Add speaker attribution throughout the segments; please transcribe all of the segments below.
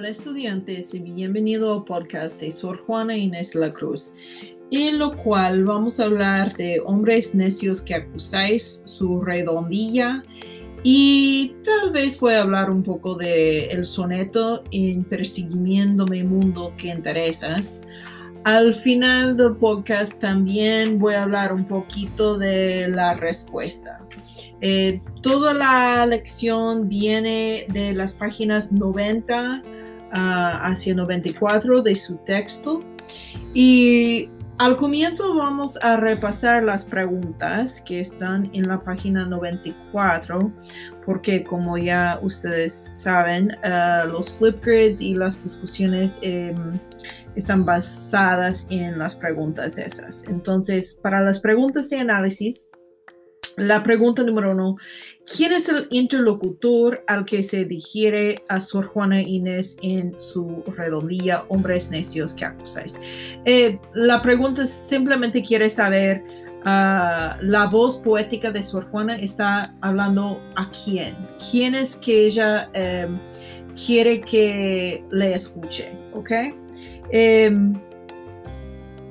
Speaker 1: Hola estudiantes y bienvenido al podcast de Sor Juana Inés La Cruz, en lo cual vamos a hablar de hombres necios que acusáis su redondilla y tal vez voy a hablar un poco de el soneto en Persiguiéndome Mundo que interesas. Al final del podcast también voy a hablar un poquito de la respuesta. Eh, toda la lección viene de las páginas 90 ah, hacia 94 de su texto y al comienzo vamos a repasar las preguntas que están en la página 94 porque como ya ustedes saben ah, los flipgrids y las discusiones em, están basadas en las preguntas esas. Entonces, para las preguntas de análisis, la pregunta número uno, ¿quién es el interlocutor al que se digiere a Sor Juana Inés en su redondilla, hombres necios que acusáis? Eh, la pregunta simplemente quiere saber, uh, la voz poética de Sor Juana está hablando a quién? ¿Quién es que ella um, quiere que le escuche? ¿Ok? Um,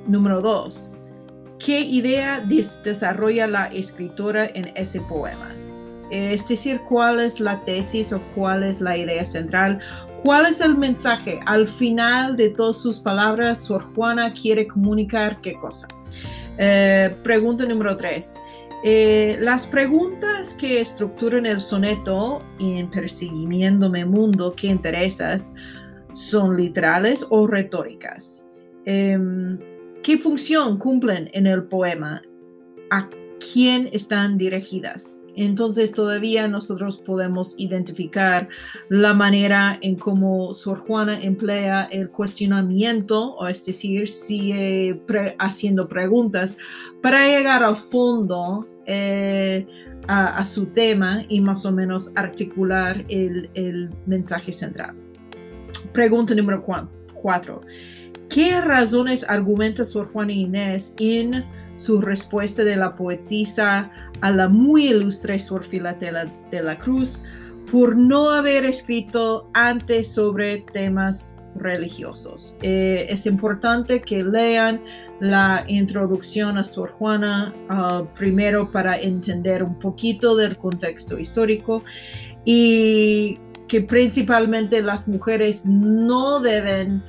Speaker 1: número dos. ¿Qué idea desarrolla la escritora en ese poema? Es decir, cuál es la tesis o cuál es la idea central, cuál es el mensaje. Al final de todas sus palabras, Sor Juana quiere comunicar qué cosa. Eh, pregunta número tres. Eh, las preguntas que estructuran el soneto en Persiguiéndome Mundo que interesas son literales o retóricas. Em, ¿Qué función cumplen en el poema? ¿A quién están dirigidas? Entonces todavía nosotros podemos identificar la manera en cómo Sor Juana emplea el cuestionamiento, o es decir, sigue haciendo preguntas para llegar al fondo eh, a, su tema y más o menos articular el, el mensaje central. Pregunta número cuatro. ¿Qué razones argumenta Sor Juana Inés en su respuesta de la poetisa a la muy ilustre Sor Filatela de la Cruz por no haber escrito antes sobre temas religiosos? Eh, es importante que lean la introducción a Sor Juana uh, primero para entender un poquito del contexto histórico y que principalmente las mujeres no deben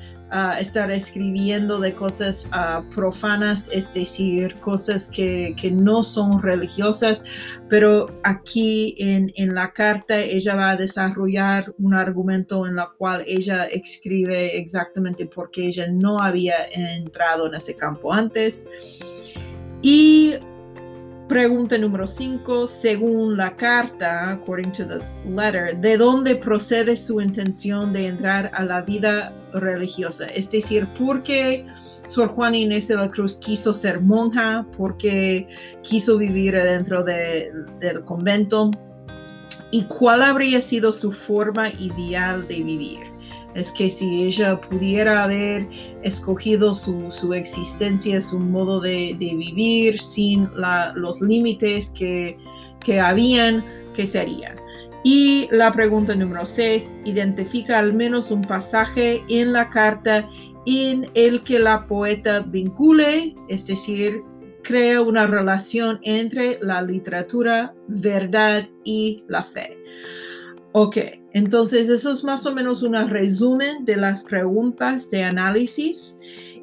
Speaker 1: estar escribiendo de cosas profanas, es decir, cosas que, no son religiosas, pero aquí en, en, la carta ella va a desarrollar un argumento en la cual ella escribe exactamente por qué ella no había entrado en ese campo antes. Y Pregunta número 5. Según la carta, according to the letter, ¿de dónde procede su intención de entrar a la vida religiosa? Es decir, ¿por qué Sor Juana Inés de la Cruz quiso ser monja? ¿Por qué quiso vivir dentro del convento? ¿Y cuál habría sido su forma ideal de vivir? Es que si ella pudiera haber escogido su, existencia, su modo de, vivir sin los límites que, que habían, ¿qué sería? Y la pregunta número 6, identifica al menos un pasaje en la carta en el que la poeta vincule, es decir, crea una relación entre la literatura, verdad y la fe. Ok, entonces eso es más o menos un resumen de las preguntas de análisis.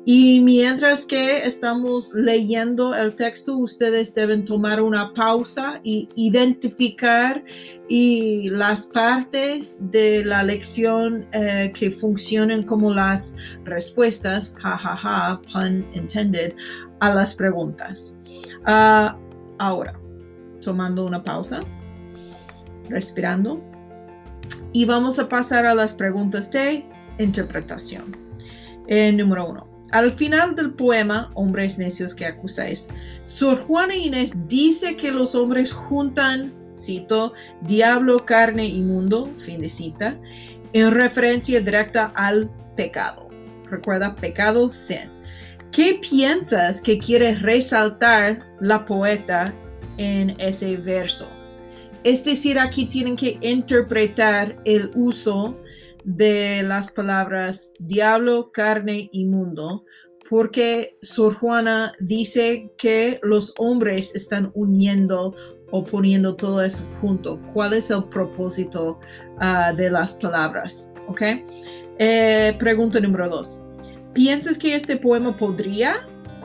Speaker 1: Y mientras que estamos leyendo el texto, ustedes deben tomar una pausa y identificar y las partes de la lección eh, que funcionen como las respuestas, jajaja, pun intended, a las preguntas. Ah, ahora, tomando una pausa, respirando y vamos a pasar a las preguntas de interpretación. Eh, número uno. Al final del poema, Hombres necios que acusáis, Sor Juana Inés dice que los hombres juntan, cito, diablo, carne y mundo, fin de cita, en referencia directa al pecado. Recuerda, pecado, sin. ¿Qué piensas que quiere resaltar la poeta en ese verso? Es decir, aquí tienen que interpretar el uso de las palabras diablo, carne y mundo, porque Sor Juana dice que los hombres están uniendo o poniendo todo eso junto. ¿Cuál es el propósito ah, de las palabras? ¿Ok? Eh, pregunta número dos. ¿Piensas que este poema podría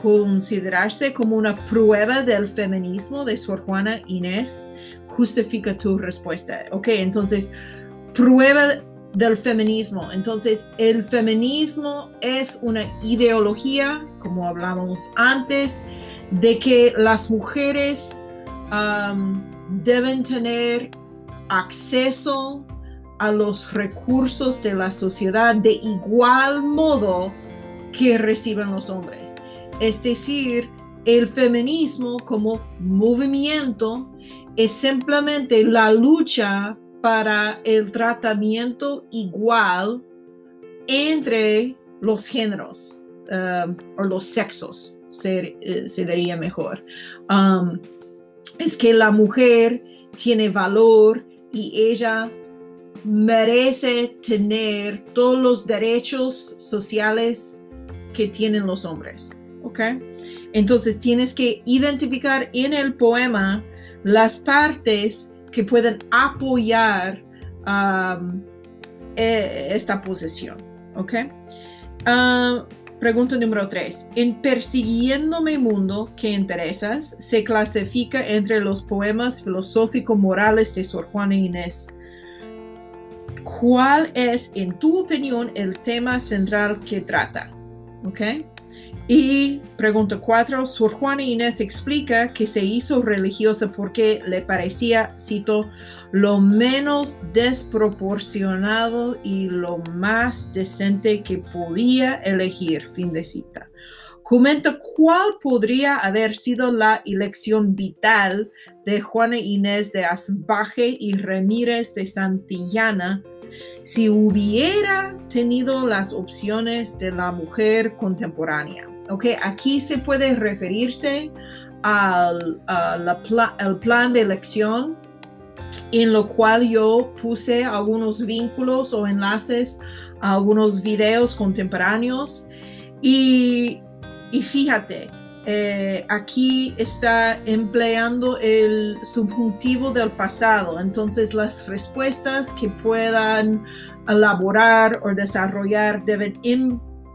Speaker 1: considerarse como una prueba del feminismo de Sor Juana Inés? Justifica tu respuesta. Ok, entonces, prueba del feminismo. Entonces, el feminismo es una ideología, como hablamos antes, de que las mujeres um, deben tener acceso a los recursos de la sociedad de igual modo que reciben los hombres. Es decir, el feminismo como movimiento es simplemente la lucha para el tratamiento igual entre los géneros um, o los sexos, se, eh, diría mejor. Um, es que la mujer tiene valor y ella merece tener todos los derechos sociales que tienen los hombres. ¿Ok? Entonces tienes que identificar en el poema las partes que pueden apoyar um, e, esta posición. ¿Ok? Uh, pregunta número 3. En Persiguiéndome Mundo que interesas, se clasifica entre los poemas filosófico-morales de Sor Juana Inés. ¿Cuál es, en tu opinión, el tema central que trata? ¿Ok? Y pregunta 4, Sor Juana Inés explica que se hizo religiosa porque le parecía, cito, lo menos desproporcionado y lo más decente que podía elegir, fin de cita. Comenta cuál podría haber sido la elección vital de Juana Inés de Asbaje y Ramírez de Santillana si hubiera tenido las opciones de la mujer contemporánea. ¿Ok? Aquí se puede referirse al plan de elección en lo cual yo puse algunos vínculos o enlaces a algunos videos contemporáneos y, fíjate, eh, aquí está empleando el subjuntivo del pasado, entonces las respuestas que puedan elaborar o desarrollar deben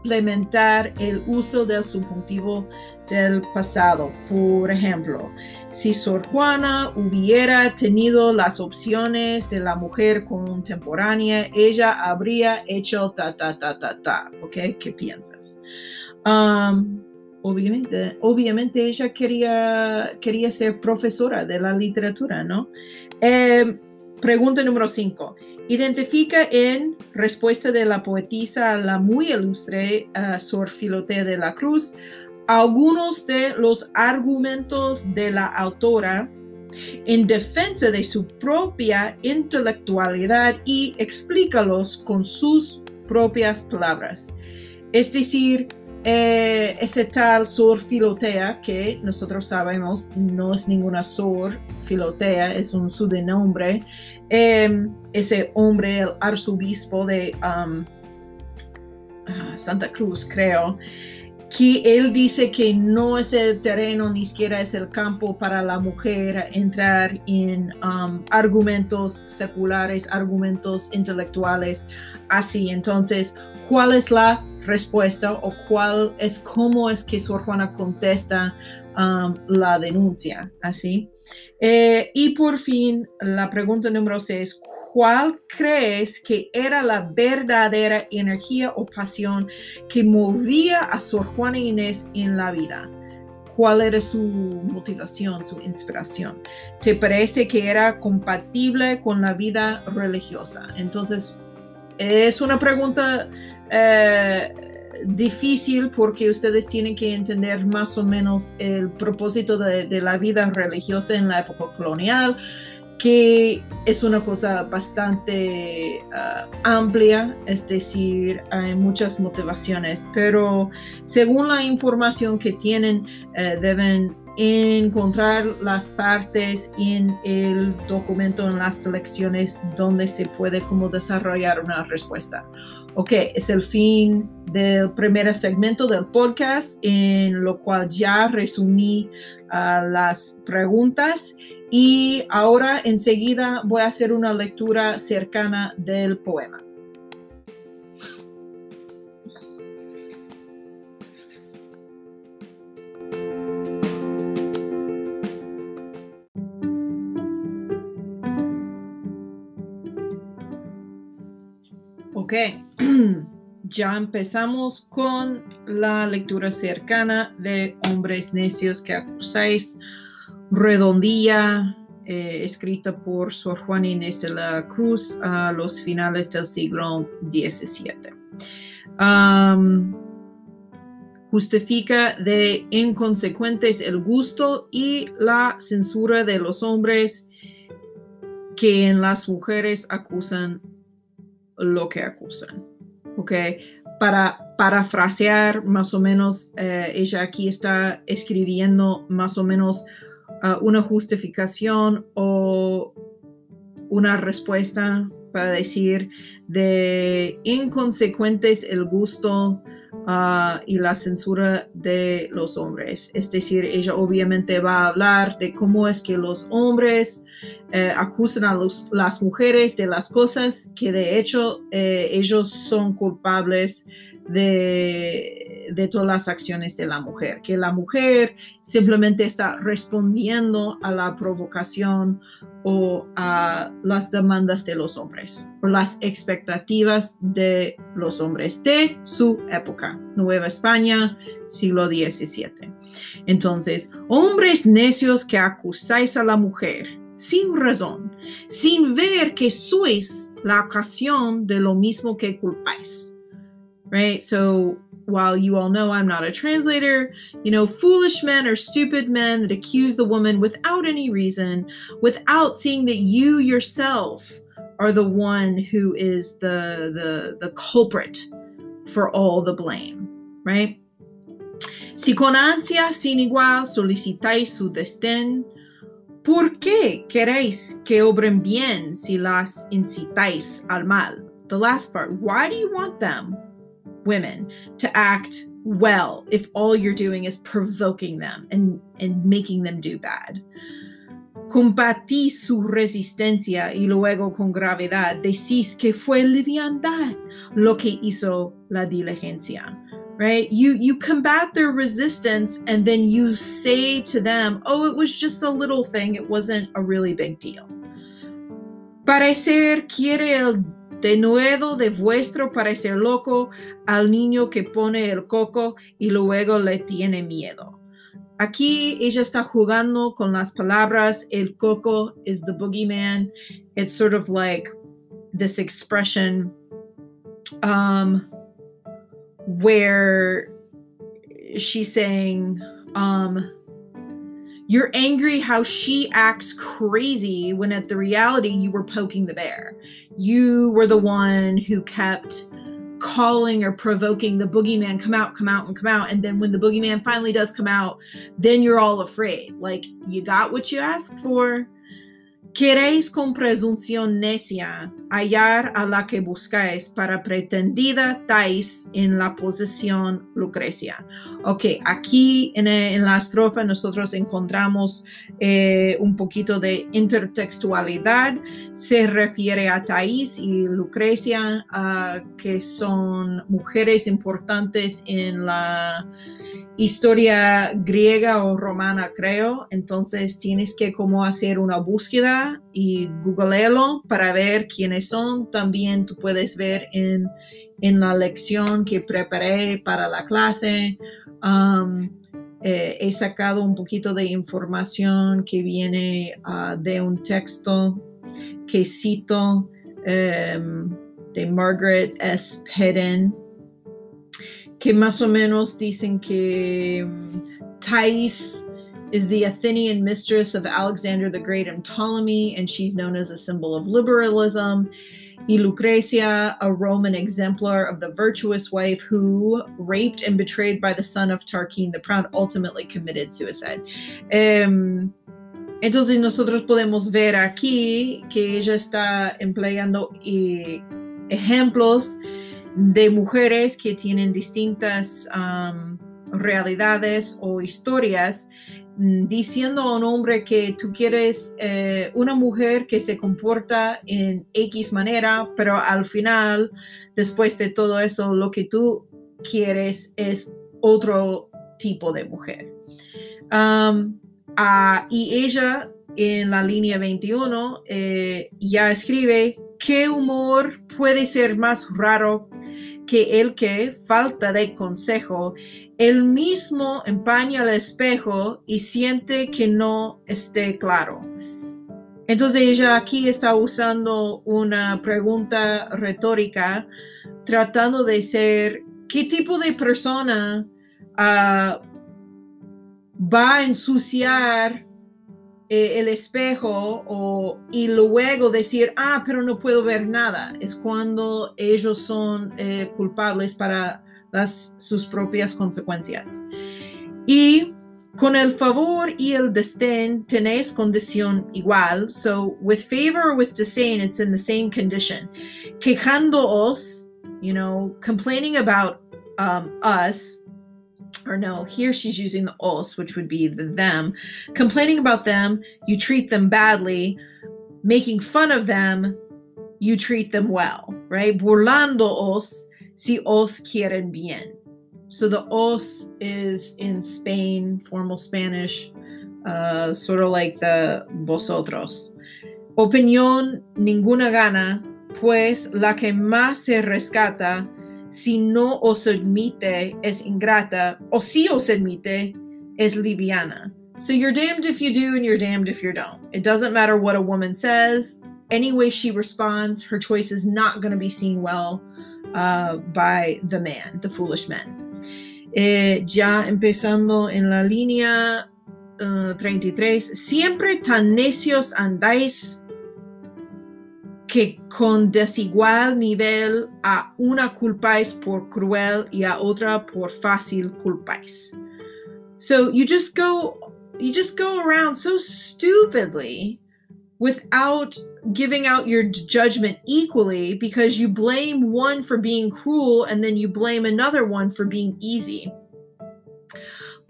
Speaker 1: implementar el uso del subjuntivo del pasado. Por ejemplo, si Sor Juana hubiera tenido las opciones de la mujer contemporánea, ella habría hecho ta, ta, ta, ta, ta. ¿Ok? ¿Qué piensas? Obviamente, obviamente ella quería, quería ser profesora de la literatura, ¿no? Eh, pregunta número 5. Identifica en respuesta de la poetisa la muy ilustre uh, Sor Filotea de la Cruz algunos de los argumentos de la autora en defensa de su propia intelectualidad y explícalos con sus propias palabras. Es decir, eh, ese tal Sor Filotea, que nosotros sabemos no es ninguna Sor Filotea, es un sobrenombre, em, ese hombre, el arzobispo de ah, Santa Cruz, creo, que él dice que no es el terreno ni siquiera es el campo para la mujer entrar en um, argumentos seculares, argumentos intelectuales así. Entonces, ¿cuál es la respuesta o cuál es cómo es que Sor Juana contesta um, la denuncia? Así. Eh, y por fin, la pregunta número 6, ¿Cuál crees que era la verdadera energía o pasión que movía a Sor Juana Inés en la vida? ¿Cuál era su motivación, su inspiración? ¿Te parece que era compatible con la vida religiosa? Entonces, es una pregunta eh, difícil porque ustedes tienen que entender más o menos el propósito de, la vida religiosa en la época colonial que es una cosa bastante ah, amplia, es decir, hay muchas motivaciones, pero según la información que tienen, eh, deben encontrar las partes en el documento, en las selecciones donde se puede como desarrollar una respuesta. Ok, es el fin del primer segmento del podcast en lo cual ya resumí uh, las preguntas y ahora enseguida voy a hacer una lectura cercana del poema. Ok, ya empezamos con la lectura cercana de Hombres Necios que acusáis, redondilla, eh, escrita por Sor Juana Inés de la Cruz a los finales del siglo XVII. justifica de inconsecuentes el gusto y la censura de los hombres que en las mujeres acusan lo que acusan. ¿Ok? Para parafrasear más o menos, eh, ella aquí está escribiendo más o menos uh, una justificación o una respuesta para decir de inconsecuentes el gusto uh, y la censura de los hombres. Es decir, ella obviamente va a hablar de cómo es que los hombres eh, acusan a las mujeres de las cosas que de hecho eh, ellos son culpables de, de, todas las acciones de la mujer, que la mujer simplemente está respondiendo a la provocación o a las demandas de los hombres, o las expectativas de los hombres de su época, Nueva España, siglo XVII. Entonces, hombres necios que acusáis a la mujer sin razón, sin ver que sois la ocasión de lo mismo que culpáis. Right? So, while you all know I'm not a translator, you know, foolish men are stupid men that accuse the woman without any reason, without seeing that you yourself are the one who is the the the culprit for all the blame, right? Si con ansia sin igual solicitáis su destén, ¿Por qué queréis que obren bien si las incitáis al mal? The last part. Why do you want them, women, to act well if all you're doing is provoking them and, and making them do bad? Combatí su resistencia y luego con gravedad. Decís que fue liviandad lo que hizo la diligencia right? You you combat their resistance and then you say to them oh it was just a little thing. It wasn't a really big deal. Parecer quiere el denuedo de vuestro parecer loco al niño que pone el coco y luego le tiene miedo Aquí ella está jugando con las palabras. El coco is the boogeyman. It's sort of like this expression. Um, where she's saying, um, you're angry how she acts crazy when at the reality you were poking the bear. You were the one who kept calling or provoking the boogeyman come out come out and come out. And then when the boogeyman finally does come out then you're all afraid. Like you got what you asked for Queréis con presunción necia hallar a la que buscáis para pretendida tais en la posesión Lucrecia. Ok, aquí en, la estrofa nosotros encontramos eh, un poquito de intertextualidad. Se refiere a Thais y Lucrecia, que son mujeres importantes en la historia griega o romana, creo. Entonces tienes que como hacer una búsqueda y googlearlo para ver quiénes son. También tú puedes ver en, la lección que preparé para la clase. Um, eh, he sacado un poquito de información que viene uh, de un texto que cito um, de Margaret S. Pedden que más o menos dicen que mm, Thais is the Athenian mistress of Alexander the Great and Ptolemy, and she's known as a symbol of liberalism. Y Lucrecia, a Roman exemplar of the virtuous wife who, raped and betrayed by the son of Tarquin the Proud, ultimately committed suicide. Um, entonces nosotros podemos ver aquí que ella está empleando eh, ejemplos de mujeres que tienen distintas um, realidades o historias diciendo a un hombre que tú quieres eh, una mujer que se comporta en X manera, pero al final, después de todo eso, lo que tú quieres es otro tipo de mujer. Ah, y ella en la línea 21 eh, ya escribe, ¿qué humor puede ser más raro que el que falta de consejo él mismo empaña el espejo y siente que no esté claro. Entonces ella aquí está usando una pregunta retórica tratando de ser qué tipo de persona ah, va a ensuciar el espejo y luego decir, ah, pero no puedo ver nada. Es cuando ellos son eh, culpables para las, sus propias consecuencias. Y con el favor y el desdén tenéis condición igual. So with favor or with disdain, it's in the same condition. Quejándoos, you know, complaining about um, us, or no, here she's using the os, which would be the them. Complaining about them, you treat them badly. Making fun of them, you treat them well, right? Burlándoos, si os quieren bien. So the os is in Spain, formal Spanish, uh, sort of like the vosotros. Opinión ninguna gana, pues la que más se rescata, si no os admite, es ingrata, o si os admite, es liviana. So you're damned if you do and you're damned if you don't. It doesn't matter what a woman says, any way she responds, her choice is not going to be seen well uh, by the man, the foolish man. Eh, ya empezando en la línea uh, 33, siempre tan necios andáis que con desigual nivel a una culpáis por cruel y a otra por fácil culpáis. So you just go you just go around so stupidly without giving out your judgment equally because you blame one for being cruel and then you blame another one for being easy.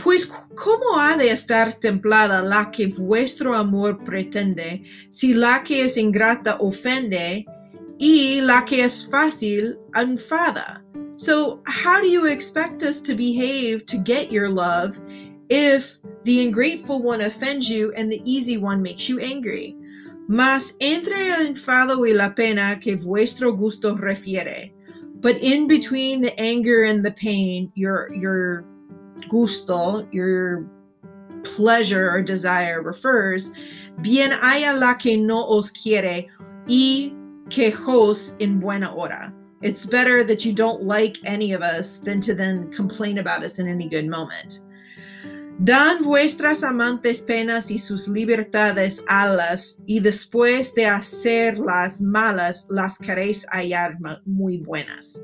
Speaker 1: Pues, ¿cómo ha de estar templada la que vuestro amor pretende, si la que es ingrata ofende y la que es fácil enfada? So, how do you expect us to behave to get your love if the ungrateful one offends you and the easy one makes you angry? Mas entre el enfado y la pena que vuestro gusto refiere. But in between the anger and the pain, your your gusto, your pleasure or desire refers, bien haya la que no os quiere y quejos en buena hora. It's better that you don't like any of us than to then complain about us in any good moment. Dan vuestras amantes penas y sus libertades alas, y después de hacerlas malas, las queréis hallar muy buenas.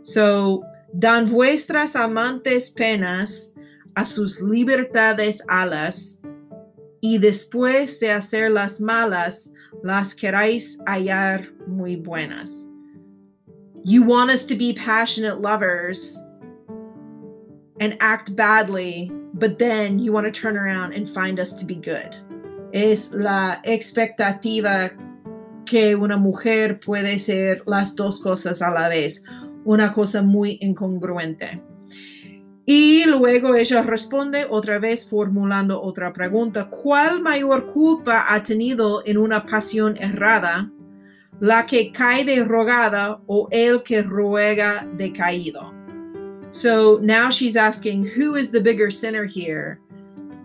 Speaker 1: So, dan vuestras amantes penas a sus libertades alas, y después de hacerlas malas, las queréis hallar muy buenas. You want us to be passionate lovers and act badly but then you want to turn around and find us to be good. Es la expectativa que una mujer puede ser las dos cosas a la vez, una cosa muy incongruente. Y luego ella responde otra vez formulando otra pregunta. ¿Cuál mayor culpa ha tenido en una pasión errada? ¿La que cae de rogada o el que ruega de caído? So now she's asking who is the bigger sinner here?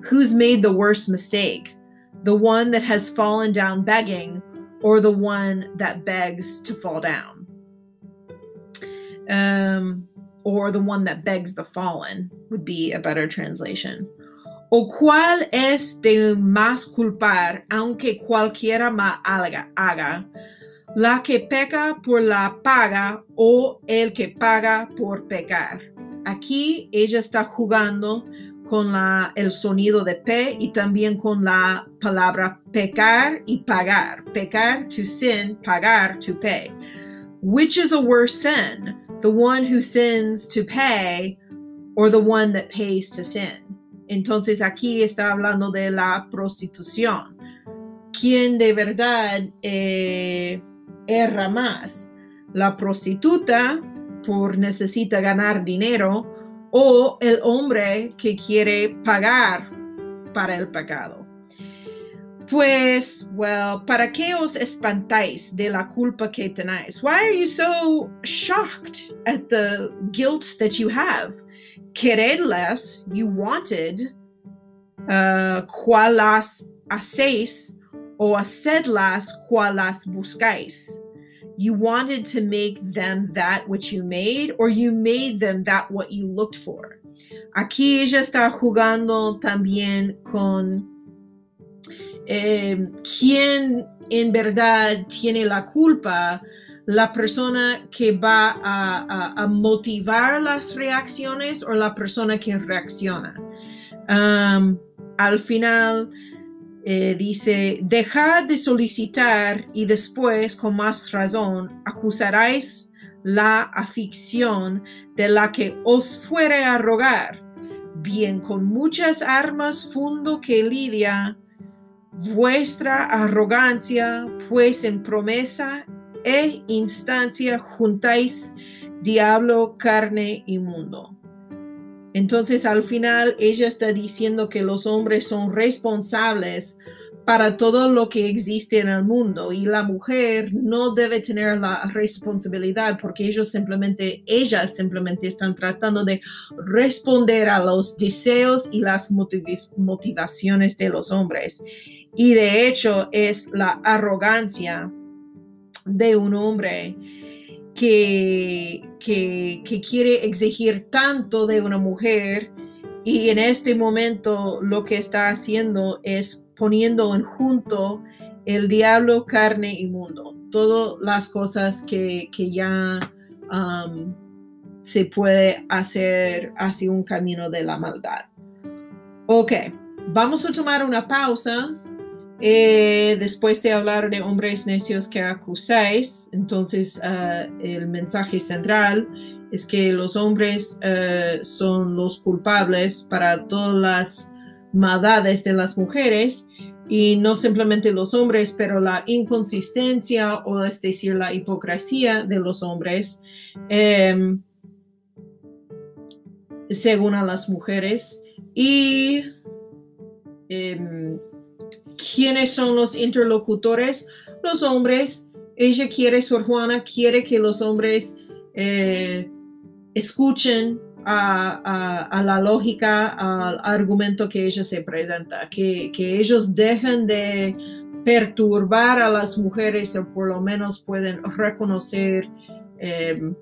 Speaker 1: Who's made the worst mistake? The one that has fallen down begging or the one that begs to fall down? Um, or the one that begs the fallen would be a better translation. ¿O cuál es de más culpar, aunque cualquiera más haga? ¿La que peca por la paga o el que paga por pecar? Aquí ella está jugando con la, el sonido de P y también con la palabra pecar y pagar. Pecar to sin, pagar to pay. Which is a worse sin? The one who sins to pay or the one that pays to sin? Entonces aquí está hablando de la prostitución. ¿Quién de verdad eh, erra más? ¿La prostituta por necesita ganar dinero o el hombre que quiere pagar para el pecado? Pues, well, ¿para qué os espantáis de la culpa que tenéis? Why are you so shocked at the guilt that you have? queredlas, you wanted, uh, cualas hacéis o hacedlas cualas buscáis. You wanted to make them that which you made, or you made them that what you looked for. Aquí ella está jugando también con eh, quién en verdad tiene la culpa la persona que va a, motivar las reacciones o la persona que reacciona. Um, al final eh, dice, dejad de solicitar y después, con más razón, acusaréis la afición de la que os fuere a rogar. Bien, con muchas armas fundo que lidia vuestra arrogancia, pues en promesa e instancia juntáis diablo, carne y mundo. Entonces al final ella está diciendo que los hombres son responsables para todo lo que existe en el mundo y la mujer no debe tener la responsabilidad porque ellos simplemente, ellas simplemente están tratando de responder a los deseos y las motivaciones de los hombres. Y de hecho es la arrogancia de un hombre que, que, quiere exigir tanto de una mujer y en este momento lo que está haciendo es poniendo en junto el diablo, carne y mundo. Todas las cosas que, ya um, se puede hacer hacia un camino de la maldad. Ok, vamos a tomar una pausa eh, después de hablar de hombres necios que acusáis, entonces ah, el mensaje central es que los hombres ah, son los culpables para todas las maldades de las mujeres y no simplemente los hombres, pero la inconsistencia o es decir, la hipocresía de los hombres em, según a las mujeres y em, ¿Quiénes son los interlocutores? Los hombres. Ella quiere, Sor Juana quiere que los hombres eh, escuchen a, la lógica, al argumento que ella se presenta, que, ellos dejen de perturbar a las mujeres o por lo menos pueden reconocer eh,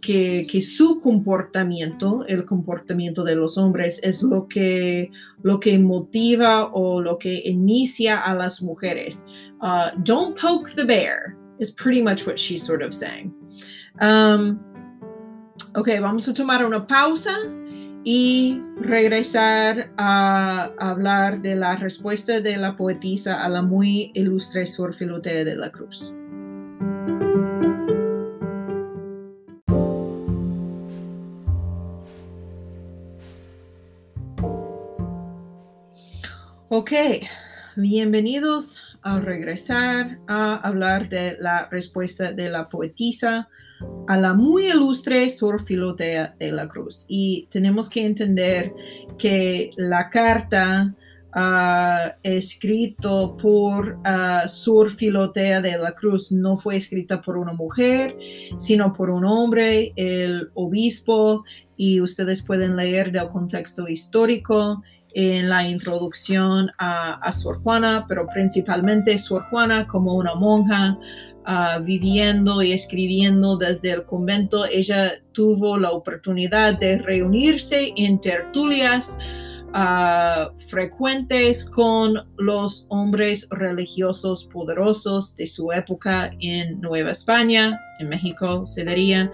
Speaker 1: que, su comportamiento, el comportamiento de los hombres, es lo que, lo que motiva o lo que inicia a las mujeres. Uh, don't poke the bear is pretty much what she's sort of saying. Um, ok, vamos a tomar una pausa y regresar a hablar de la respuesta de la poetisa a la muy ilustre Sor Filotea de la Cruz. Ok, bienvenidos a regresar a hablar de la respuesta de la poetisa a la muy ilustre Sor Filotea de la Cruz. Y tenemos que entender que la carta uh, escrito por uh, Sor Filotea de la Cruz no fue escrita por una mujer, sino por un hombre, el obispo, y ustedes pueden leer del contexto histórico en la introducción a, Sor Juana, pero principalmente Sor Juana como una monja ah, viviendo y escribiendo desde el convento. Ella tuvo la oportunidad de reunirse en tertulias ah, frecuentes con los hombres religiosos poderosos de su época en Nueva España, en México se diría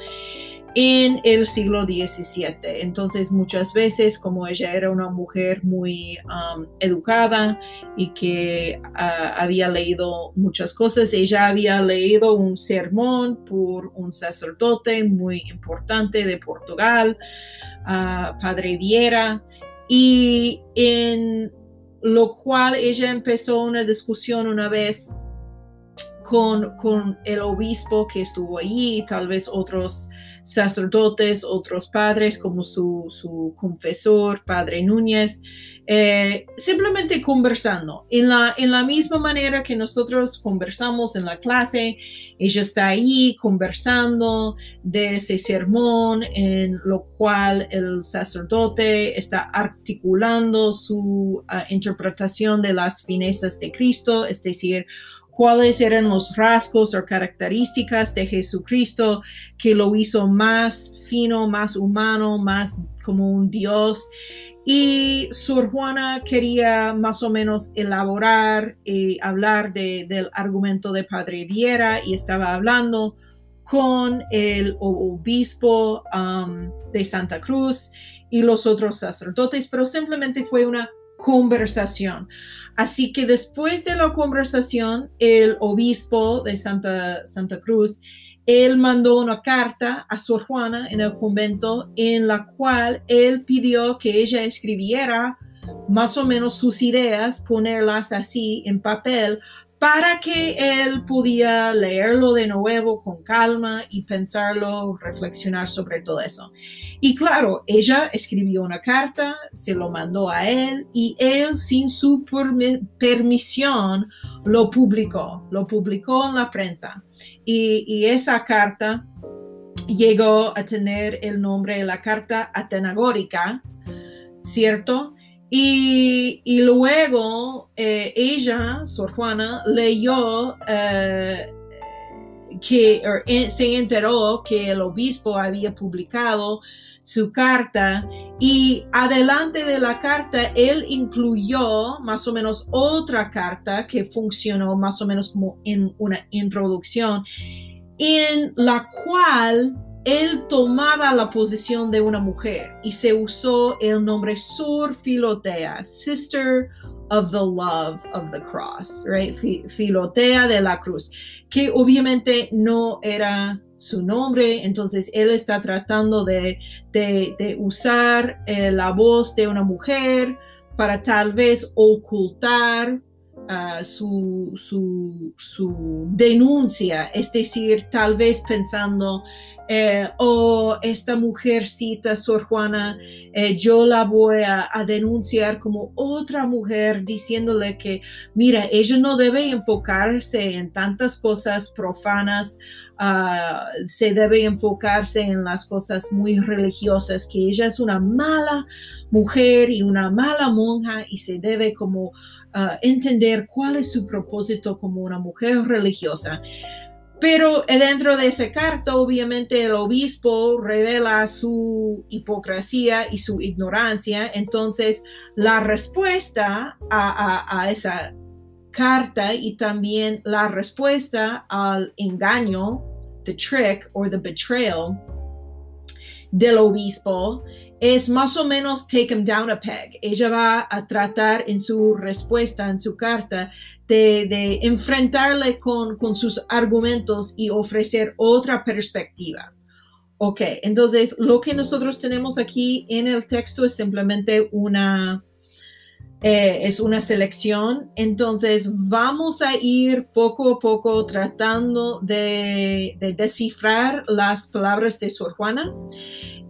Speaker 1: en el siglo XVII. Entonces muchas veces como ella era una mujer muy um, educada y que ah, había leído muchas cosas, ella había leído un sermón por un sacerdote muy importante de Portugal, uh, Padre Viera, y en lo cual ella empezó una discusión una vez con, con el obispo que estuvo allí, tal vez otros sacerdotes, otros padres como su, confesor, Padre Núñez, eh, simplemente conversando. En la, en la misma manera que nosotros conversamos en la clase, ella está ahí conversando de ese sermón en lo cual el sacerdote está articulando su ah, interpretación de las finezas de Cristo, es decir, cuáles eran los rasgos o características de Jesucristo que lo hizo más fino, más humano, más como un Dios. Y Sor Juana quería más o menos elaborar y hablar del argumento de Padre Viera y estaba hablando con el obispo um, de Santa Cruz y los otros sacerdotes, pero simplemente fue una conversación. Así que después de la conversación, el obispo de Santa, Santa Cruz, él mandó una carta a Sor Juana en el convento en la cual él pidió que ella escribiera más o menos sus ideas, ponerlas así en papel para que él pudiera leerlo de nuevo con calma y pensarlo, reflexionar sobre todo eso. Y claro, ella escribió una carta, se lo mandó a él y él sin su permisión lo publicó, lo publicó en la prensa. Y, y esa carta llegó a tener el nombre de la carta atenagórica, ¿cierto? Y, luego eh, ella, Sor Juana, leyó eh, que se enteró que el obispo había publicado su carta y adelante de la carta él incluyó más o menos otra carta que funcionó más o menos como en una introducción en la cual él tomaba la posición de una mujer y se usó el nombre Sor Filotea, Sister of the Love of the Cross, right? Filotea de la Cruz, que obviamente no era su nombre, entonces él está tratando de, usar eh, la voz de una mujer para tal vez ocultar Ah, su, su, denuncia, es decir, tal vez pensando, eh, oh, esta mujercita, Sor Juana, eh, yo la voy a, denunciar como otra mujer, diciéndole que, mira, ella no debe enfocarse en tantas cosas profanas, ah, se debe enfocarse en las cosas muy religiosas, que ella es una mala mujer y una mala monja y se debe como entender cuál es su propósito como una mujer religiosa. Pero dentro de esa carta, obviamente, el obispo revela su hipocresía y su ignorancia. Entonces, la respuesta a, a esa carta y también la respuesta al engaño, the trick or the betrayal del obispo es más o menos take him down a peg. Ella va a tratar en su respuesta, en su carta, de, enfrentarle con, con, sus argumentos y ofrecer otra perspectiva. Ok, entonces lo que nosotros tenemos aquí en el texto es simplemente una, eh, es una selección. Entonces vamos a ir poco a poco tratando de, de descifrar las palabras de Sor Juana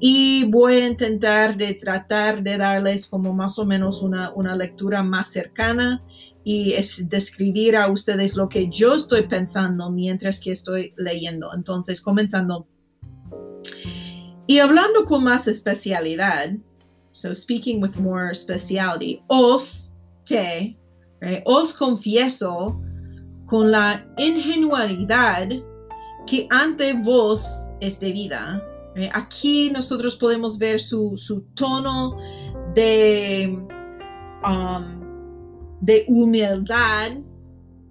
Speaker 1: y voy a intentar de tratar de darles como más o menos una, lectura más cercana y es describir a ustedes lo que yo estoy pensando mientras que estoy leyendo. Entonces, comenzando. Y hablando con más especialidad, so speaking with more speciality, os te, os confieso con la ingenuidad que ante vos es debida eh, aquí nosotros podemos ver su, tono de um, de humildad,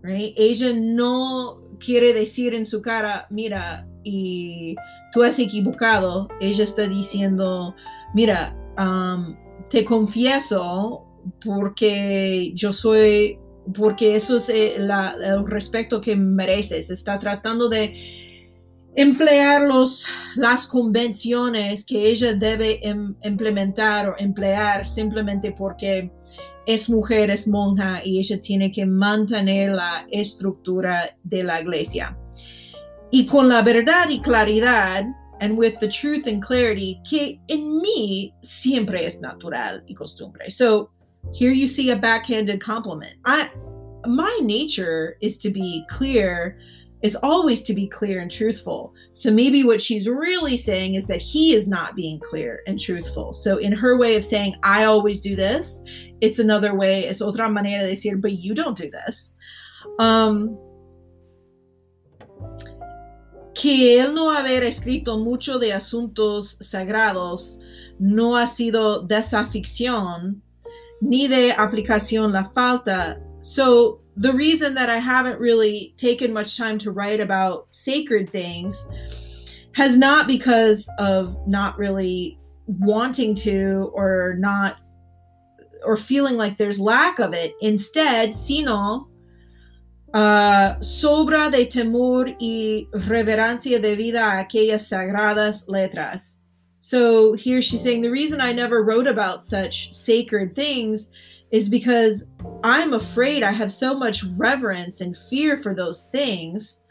Speaker 1: right? Ella no quiere decir en su cara, mira, y tú has equivocado. Ella está diciendo, mira, um, te confieso porque yo soy, porque eso es eh, el respeto que mereces. Está tratando de emplear los, las convenciones que ella debe em, implementar o emplear simplemente porque es mujer, es monja y ella tiene que mantener la estructura de la iglesia. Y con la verdad y claridad, and with the truth and clarity, que en mí siempre es natural y costumbre. So here you see a backhanded compliment. I, my nature is to be clear, is always to be clear and truthful. So maybe what she's really saying is that he is not being clear and truthful. So in her way of saying, I always do this, it's another way, it's otra manera de decir, but you don't do this. Um, que él no haber escrito mucho de asuntos sagrados no ha sido desaficción ni de aplicación la falta. So the reason that I haven't really taken much time to write about sacred things has not because of not really wanting to or not or feeling like there's lack of it. Instead, sino Uh, sobra de temor y reverencia debida a aquellas sagradas letras. So here she's saying the reason I never wrote about such sacred things is because I'm afraid I have so much reverence and fear for those things,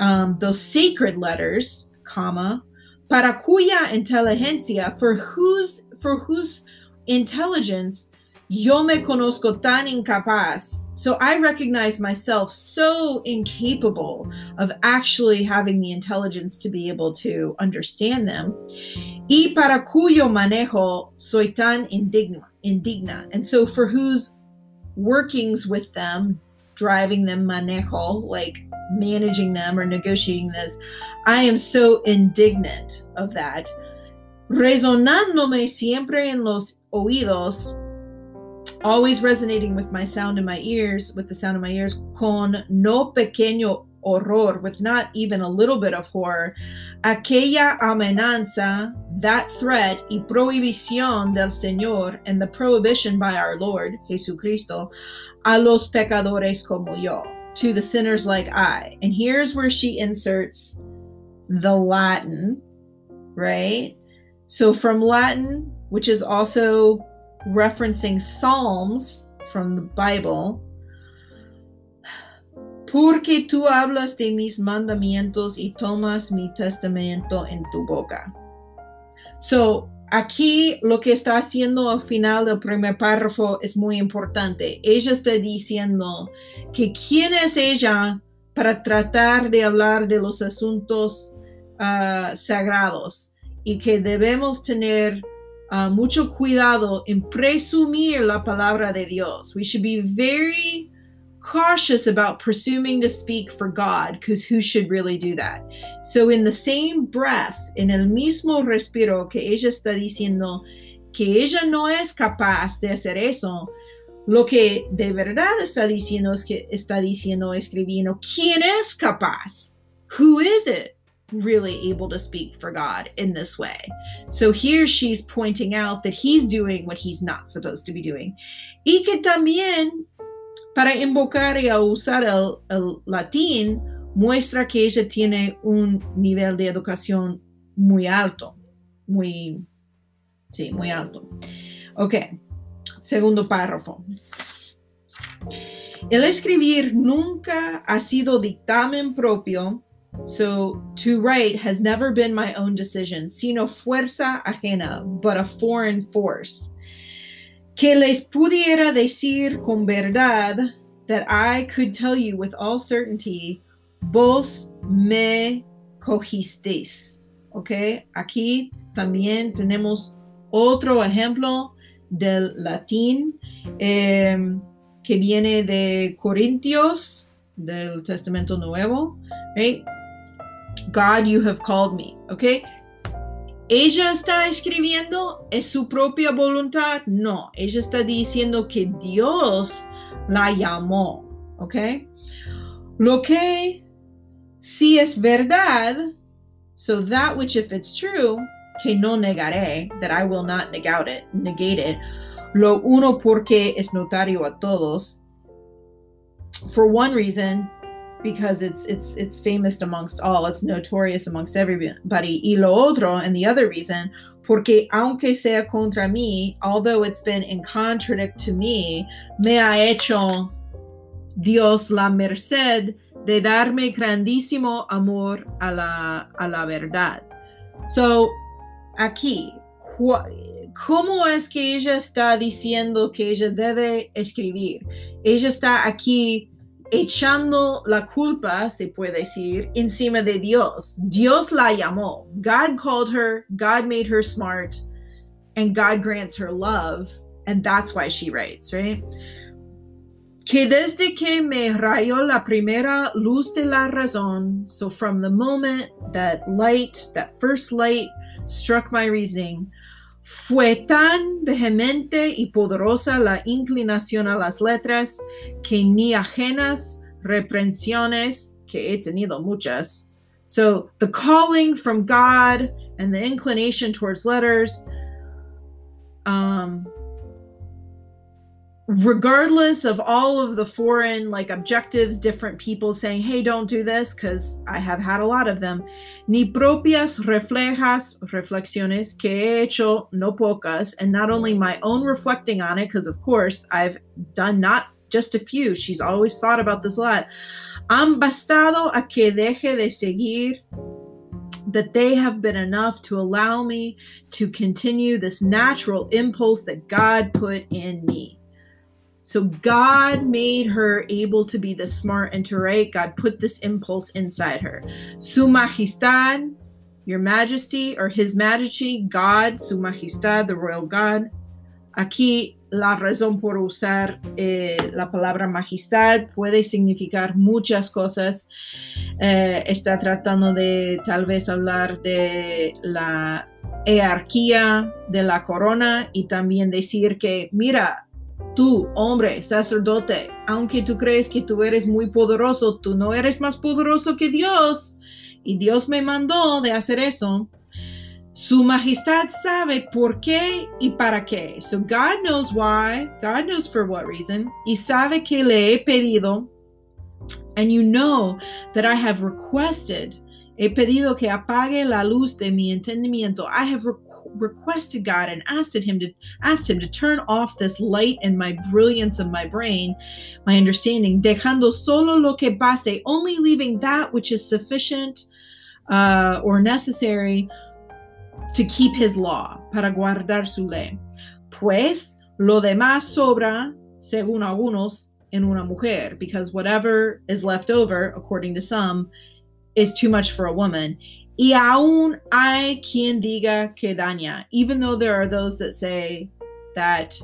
Speaker 1: um, those sacred letters, comma, para cuya inteligencia, for whose for whose intelligence Yo me conozco tan incapaz. So I recognize myself so incapable of actually having the intelligence to be able to understand them. Y para cuyo manejo soy tan indigna. Indigna. And so for whose workings with them, driving them manejo, like managing them or negotiating this, I am so indignant of that. Resonándome siempre en los oídos always resonating with my sound in my ears, with the sound in my ears, con no pequeño horror, with not even a little bit of horror, aquella amenaza, that threat y prohibición del Señor, and the prohibition by our Lord, Jesucristo, a los pecadores como yo, to the sinners like I. And here's where she inserts the Latin, right? So from Latin, which is also referencing Psalms from the Bible. Porque tú hablas de mis mandamientos y tomas mi testamento en tu boca. So, aquí lo que está haciendo al final del primer párrafo es muy importante. Ella está diciendo que quién es ella para tratar de hablar de los asuntos uh, sagrados y que debemos tener uh, mucho cuidado en presumir la palabra de Dios. We should be very cautious about presuming to speak for God, because who should really do that? So, in the same breath, en el mismo respiro que ella está diciendo que ella no es capaz de hacer eso, lo que de verdad está diciendo es que está diciendo, escribiendo, ¿quién es capaz? Who is it? really able to speak for God in this way. So here she's pointing out that he's doing what he's not supposed to be doing. Y que también para invocar y usar el, latín muestra que ella tiene un nivel de educación muy alto. Muy, sí, muy alto. Ok, segundo párrafo. El escribir nunca ha sido dictamen propio So to write has never been my own decision, sino fuerza ajena, but a foreign force. Que les pudiera decir con verdad that I could tell you with all certainty, vos me cogisteis. Ok, aquí también tenemos otro ejemplo del latín eh, que viene de Corintios, del Testamento Nuevo. Right? God, you have called me. ¿Ok? Ella está escribiendo, es su propia voluntad. No, ella está diciendo que Dios la llamó. ¿Ok? Lo que si es verdad, so that which if it's true, que no negaré, that I will not negate it, negate it. Lo uno porque es notario a todos. For one reason, because it's it's it's famous amongst all, it's notorious amongst everybody. Y lo otro, and the other reason, porque aunque sea contra mí, although it's been in contradict to me, me ha hecho Dios la merced de darme grandísimo amor a la, a la verdad. So, aquí, ¿cómo es que ella está diciendo que ella debe escribir? Ella está aquí echando la culpa, se puede decir, encima de Dios. Dios la llamó. God called her, God made her smart, and God grants her love, and that's why she writes, right? Que desde que me rayó la primera luz de la razón, so from the moment that light, that first light struck my reasoning, Fue tan vehemente y poderosa la inclinación a las letras que ni ajenas reprensiones, que he tenido muchas. So the calling from God and the inclination towards letters um, regardless of all of the foreign like objectives different people saying hey don't do this because i have had a lot of them. Ni propias reflejas reflexiones que he hecho no pocas. And not only my own reflecting on it because of course i've done not just a few. She's always thought about this a lot. Han bastado a que deje de seguir that they have been enough to allow me to continue this natural impulse that God put in me. So God made her able to be the smart and to write. God put this impulse inside her. Su Majestad, your majesty, or his majesty, God, su majestad, the royal God. Aquí la razón por usar eh, la palabra majestad puede significar muchas cosas. Eh, está tratando de tal vez hablar de la jerarquía de la corona y también decir que, mira, Tú, hombre, sacerdote, aunque tú crees que tú eres muy poderoso, tú no eres más poderoso que Dios. Y Dios me mandó de hacer eso. Su majestad sabe por qué y para qué. So God knows why, God knows for what reason. Y sabe que le he pedido. And you know that I have requested. He pedido que apague la luz de mi entendimiento. Requested God and asked him to asked him to turn off this light and my brilliance of my brain, my understanding, dejando solo lo que base, only leaving that which is sufficient uh, or necessary to keep his law, para guardar su ley. Pues lo demás sobra, según algunos, en una mujer, because whatever is left over, according to some, is too much for a woman. Y aún hay quien diga que daña, even though there are those that say that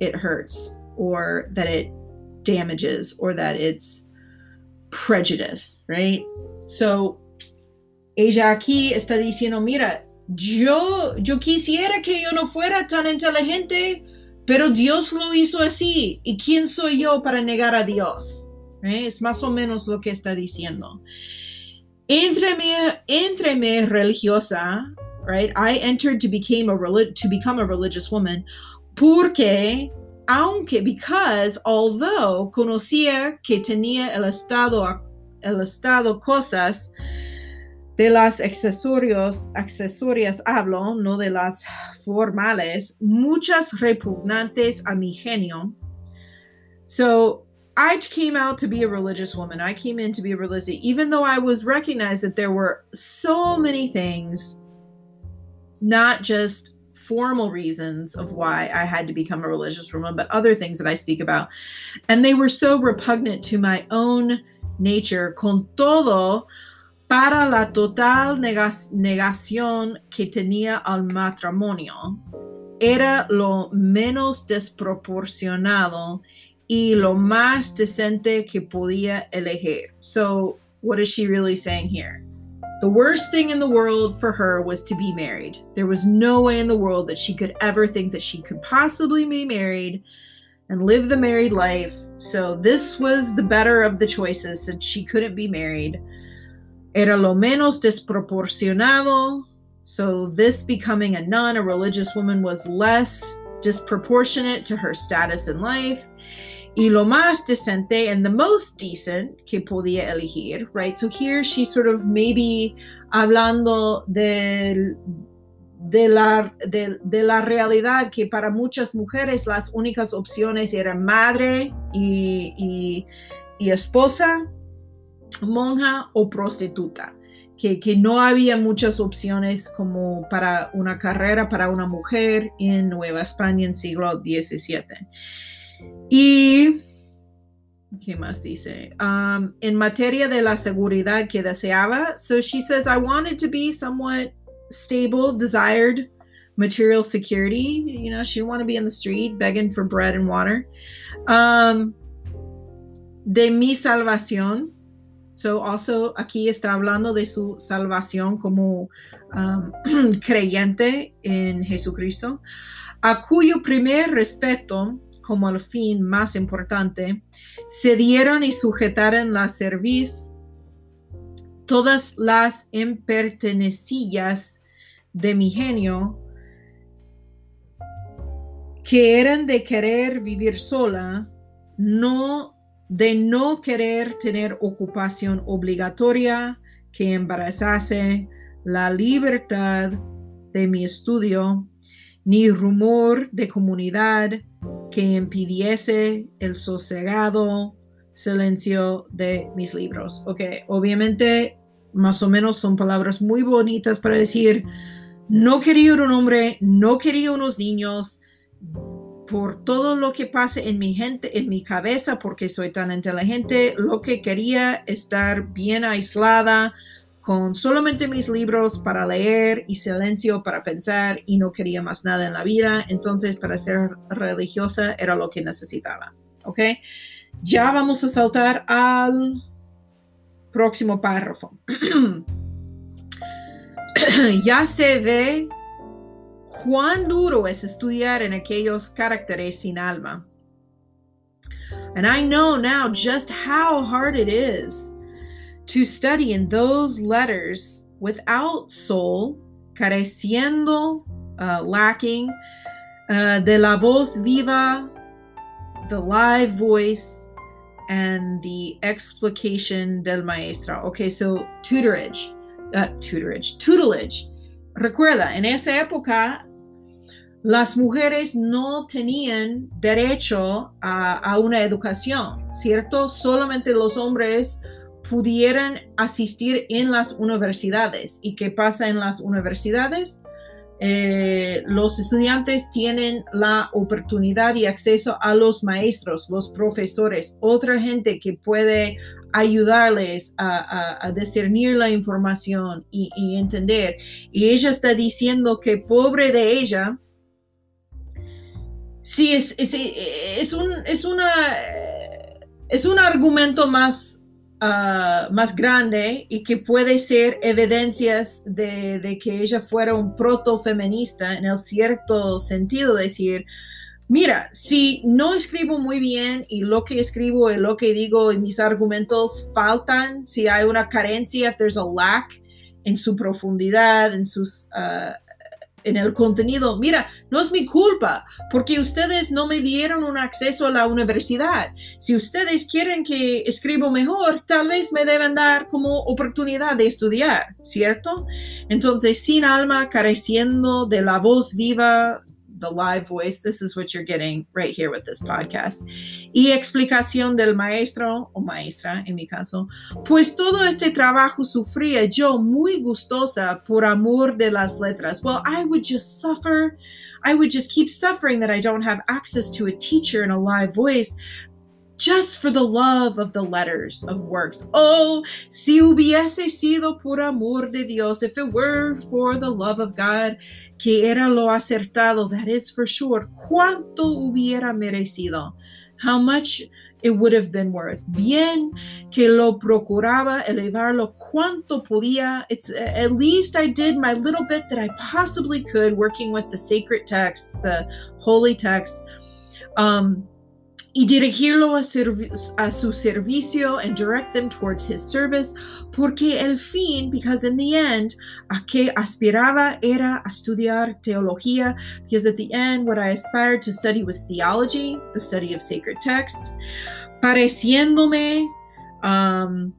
Speaker 1: it hurts or that it damages or that it's prejudice, right? So, ella aquí está diciendo, mira, yo, yo quisiera que yo no fuera tan inteligente, pero Dios lo hizo así. ¿Y quién soy yo para negar a Dios? ¿Eh? Es más o menos lo que está diciendo. Entreme, entreme religiosa, right? I entered to become a to become a religious woman porque aunque because although conocía que tenía el estado el estado cosas de las accesorios accesorias hablo no de las formales muchas repugnantes a mi genio so I came out to be a religious woman. I came in to be a religious, even though I was recognized that there were so many things, not just formal reasons of why I had to become a religious woman, but other things that I speak about. And they were so repugnant to my own nature. Con todo, para la total negación que tenía al matrimonio, era lo menos desproporcionado y lo más decente que podía elegir. So, what is she really saying here? The worst thing in the world for her was to be married. There was no way in the world that she could ever think that she could possibly be married and live the married life. So this was the better of the choices since she couldn't be married. Era lo menos desproporcionado. So this becoming a nun, a religious woman, was less disproportionate to her status in life. Y lo más decente and the most decent que podía elegir, right? So here she's sort of maybe hablando de, de, la, de, de, la realidad que para muchas mujeres las únicas opciones eran madre y, y, y esposa, monja o prostituta. Que, que, no había muchas opciones como para una carrera para una mujer en Nueva España en siglo XVII. Y, ¿qué más dice? Um, en materia de la seguridad que deseaba, so she says, I wanted to be somewhat stable, desired material security. You know, she didn't want to be in the street begging for bread and water. Um, de mi salvación. So also aquí está hablando de su salvación como um, creyente en Jesucristo, a cuyo primer respeto como el fin más importante, se dieron y sujetaron la cerviz todas las impertenecillas de mi genio que eran de querer vivir sola, no de no querer tener ocupación obligatoria que embarazase la libertad de mi estudio, ni rumor de comunidad que impidiese el sosegado silencio de mis libros. Ok, obviamente más o menos son palabras muy bonitas para decir, no quería un hombre, no quería unos niños, por todo lo que pase en mi gente, en mi cabeza, porque soy tan inteligente, lo que quería estar bien aislada, con solamente mis libros para leer y silencio para pensar y no quería más nada en la vida. Entonces, para ser religiosa era lo que necesitaba. ¿Ok? Ya vamos a saltar al próximo párrafo. ya se ve cuán duro es estudiar en aquellos caracteres sin alma. And I know now just how hard it is to study in those letters without soul, careciendo, uh, lacking, uh, de la voz viva, the live voice, and the explication del maestro. Okay, so tutorage, uh, tutorage, tutelage. Recuerda, en esa época las mujeres no tenían derecho a, a una educación, ¿cierto? Solamente los hombres pudieran asistir en las universidades. ¿Y qué pasa en las universidades? Eh, los estudiantes tienen la oportunidad y acceso a los maestros, los profesores, otra gente que puede ayudarles a, discernir la información y, entender. Y ella está diciendo que pobre de ella, sí, es, es, un, es, una, es un argumento más Ah, más grande y que puede ser evidencias de, que ella fuera un proto-feminista en el cierto sentido, decir, mira, si no escribo muy bien y lo que escribo y lo que digo y mis argumentos faltan, si hay una carencia, if there's a lack en su profundidad, en sus ah, en el contenido, mira, no es mi culpa porque ustedes no me dieron un acceso a la universidad. Si ustedes quieren que escribo mejor, tal vez me deben dar como oportunidad de estudiar, ¿cierto? Entonces, sin alma, careciendo de la voz viva the live voice. This is what you're getting right here with this mm-hmm. podcast. Y explicación del maestro o maestra, en mi caso. Pues todo este trabajo sufría yo muy gustosa por amor de las letras. Well, I would just suffer. I would just keep suffering that I don't have access to a teacher and a live voice just for the love of the letters of works. Oh, si hubiese sido por amor de Dios, if it were for the love of God, que era lo acertado, that is for sure, cuánto hubiera merecido. How much it would have been worth. Bien que lo procuraba elevarlo cuanto podía. It's at least I did my little bit that I possibly could working with the sacred texts, the holy texts. Um, y dirigirlo a, a, su servicio and direct them towards his service, porque el fin, because in the end, a que aspiraba era a estudiar teología, because at the end, what I aspired to study was theology, the study of sacred texts, pareciéndome um,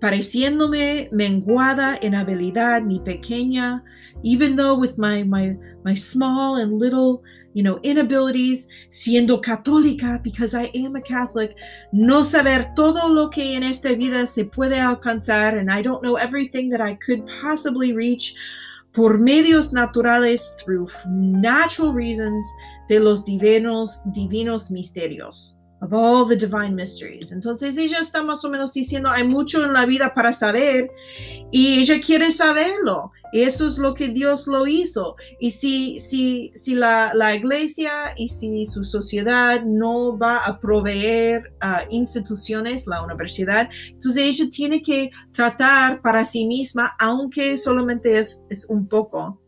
Speaker 1: pareciéndome menguada en habilidad mi pequeña, even though with my, my, my small and little, you know, inabilities, siendo católica, because I am a Catholic, no saber todo lo que en esta vida se puede alcanzar, and I don't know everything that I could possibly reach por medios naturales through natural reasons de los divinos, divinos misterios of all the divine mysteries. Entonces ella está más o menos diciendo, hay mucho en la vida para saber y ella quiere saberlo. Eso es lo que Dios lo hizo. Y si, si, si la, la iglesia y si su sociedad no va a proveer uh, instituciones, la universidad, entonces ella tiene que tratar para sí misma, aunque solamente es, es un poco.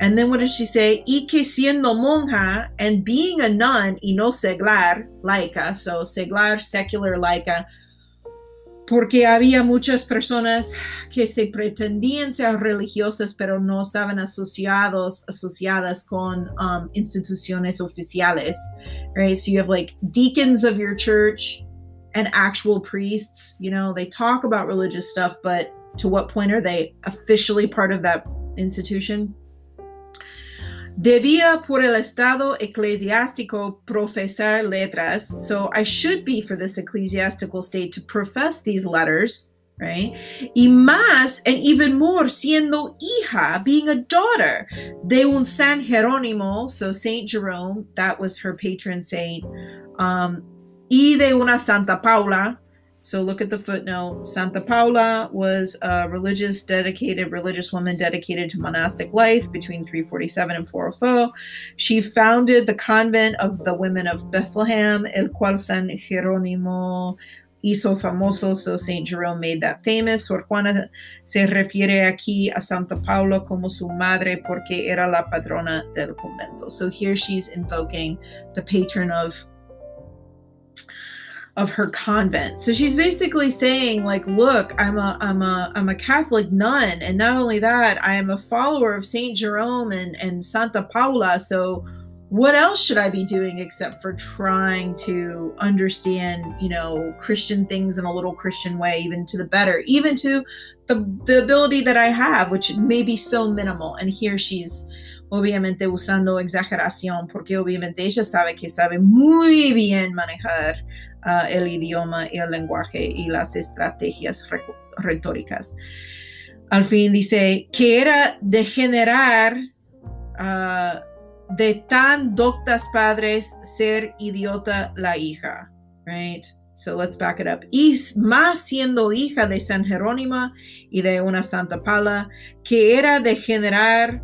Speaker 1: And then what does she say? Y que siendo monja and being a nun y no seglar, laica, so seglar, secular, laica, porque había muchas personas que se pretendían ser religiosas pero no estaban asociados, asociadas con um, instituciones oficiales, right? So you have like deacons of your church and actual priests, you know, they talk about religious stuff, but to what point are they officially part of that institution? Debía por el estado eclesiástico profesar letras, so I should be for this ecclesiastical state to profess these letters, right? Y más, and even more, siendo hija, being a daughter de un San Jerónimo, so Saint Jerome, that was her patron saint, um, y de una Santa Paula, so look at the footnote. Santa Paula was a religious, dedicated religious woman dedicated to monastic life between 347 and 404. She founded the convent of the women of Bethlehem, el cual San Jerónimo hizo famoso, so Saint Jerome made that famous. Sor Juana se refiere aquí a Santa Paula como su madre porque era la patrona del convento. So here she's invoking the patron of of her convent. So she's basically saying like, look, I'm a I'm a I'm a Catholic nun and not only that, I am a follower of Saint Jerome and and Santa Paula. So what else should I be doing except for trying to understand, you know, Christian things in a little Christian way, even to the better, even to the, the ability that I have, which may be so minimal. And here she's obviamente usando exageración, porque obviamente ella sabe que sabe muy bien manejar el idioma y el lenguaje y las estrategias retóricas. Al fin dice que era de generar uh, de tan doctas padres ser idiota la hija, right? So let's back it up. Y más siendo hija de San Jerónimo y de una Santa Pala, que era de generar,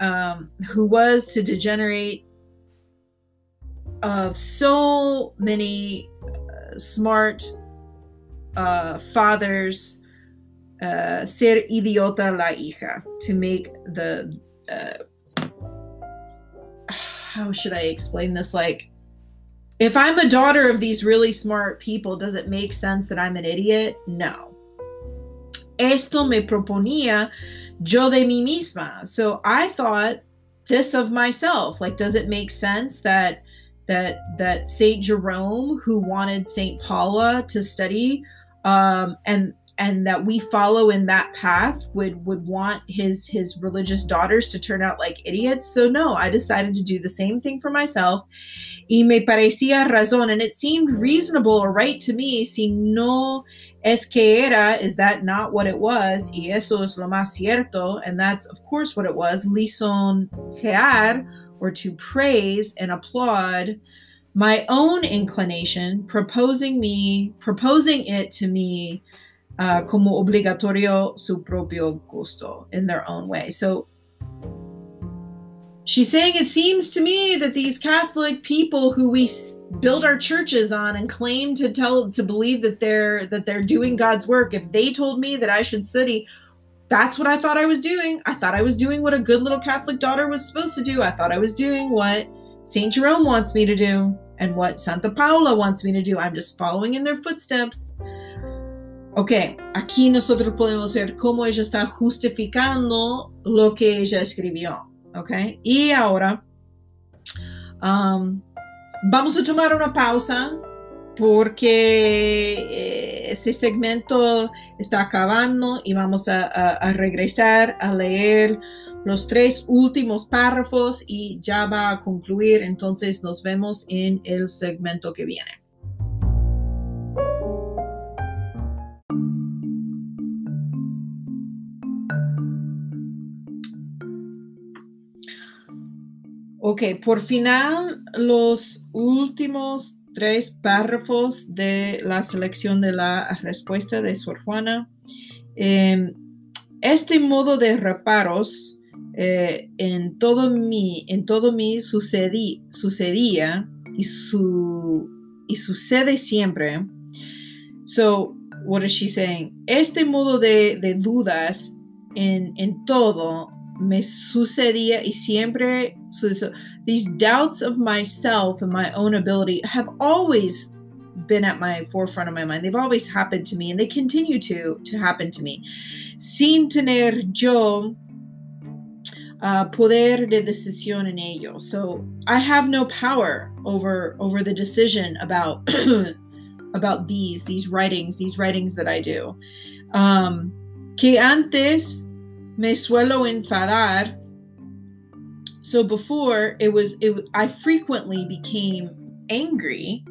Speaker 1: um, who was to degenerate of so many smart uh, fathers uh, ser idiota la hija to make the uh, how should I explain this? Like, if I'm a daughter of these really smart people, does it make sense that I'm an idiot? No. Esto me proponía yo de mí misma. So I thought this of myself. Like, does it make sense that that that Saint Jerome, who wanted Saint Paula to study, um, and and that we follow in that path would would want his his religious daughters to turn out like idiots. So no i decided to do the same thing for myself. Y me parecía razón and it seemed reasonable or right to me si no es que era is that not what it was? Y eso es lo más cierto and that's of course what it was. Lisonjear or to praise and applaud my own inclination, proposing me, proposing it to me uh, como obligatorio su propio gusto in their own way. So She's saying it seems to me that these Catholic people who we build our churches on and claim to tell to believe that they're that they're doing God's work, if they told me that I should study, that's what I thought I was doing. I thought I was doing what a good little Catholic daughter was supposed to do. I thought I was doing what St. Jerome wants me to do and what Santa Paula wants me to do. I'm just following in their footsteps. Ok, aquí nosotros podemos ver cómo ella está justificando lo que ella escribió. Ok, y ahora um, vamos a tomar una pausa porque eh, ese segmento está acabando y vamos a, a, regresar a leer los tres últimos párrafos y ya va a concluir. Entonces nos vemos en el segmento que viene. Ok, por final, los últimos tres párrafos de la selección de la respuesta de Sor Juana. Em, este modo de reparos eh, en todo mi, en todo mi sucedí, sucedía y, su, y sucede siempre. So, what is she saying? Este modo de, de dudas en, en todo me sucedía y siempre sucedió these doubts of myself and my own ability have always been at my forefront of my mind. They've always happened to me and they continue to to happen to me. Sin tener yo uh, poder de decisión en ello. So I have no power over over the decision about about these these writings, these writings that I do. Um, que antes me suelo enfadar so before it was it I frequently became angry